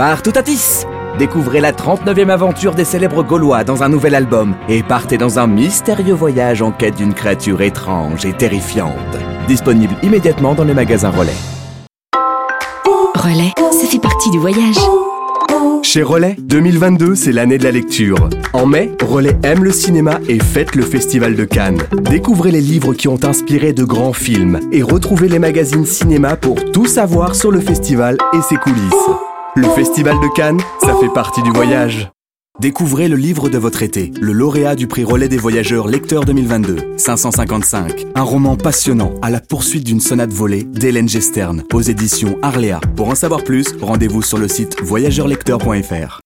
Par Toutatis Découvrez la 39e aventure des célèbres Gaulois dans un nouvel album et partez dans un mystérieux voyage en quête d'une créature étrange et terrifiante. Disponible immédiatement dans les magasins Relais. Relais, ça fait partie du voyage. Chez Relais, 2022, c'est l'année de la lecture. En mai, Relais aime le cinéma et fête le Festival de Cannes. Découvrez les livres qui ont inspiré de grands films et retrouvez les magazines cinéma pour tout savoir sur le festival et ses coulisses. Le Festival de Cannes, ça fait partie du voyage. Découvrez le livre de votre été, le lauréat du prix Relais des voyageurs lecteur 2022, 555. Un roman passionnant à la poursuite d'une sonate volée d'Hélène Gestern aux éditions Arléa. Pour en savoir plus, rendez-vous sur le site voyageurlecteur.fr.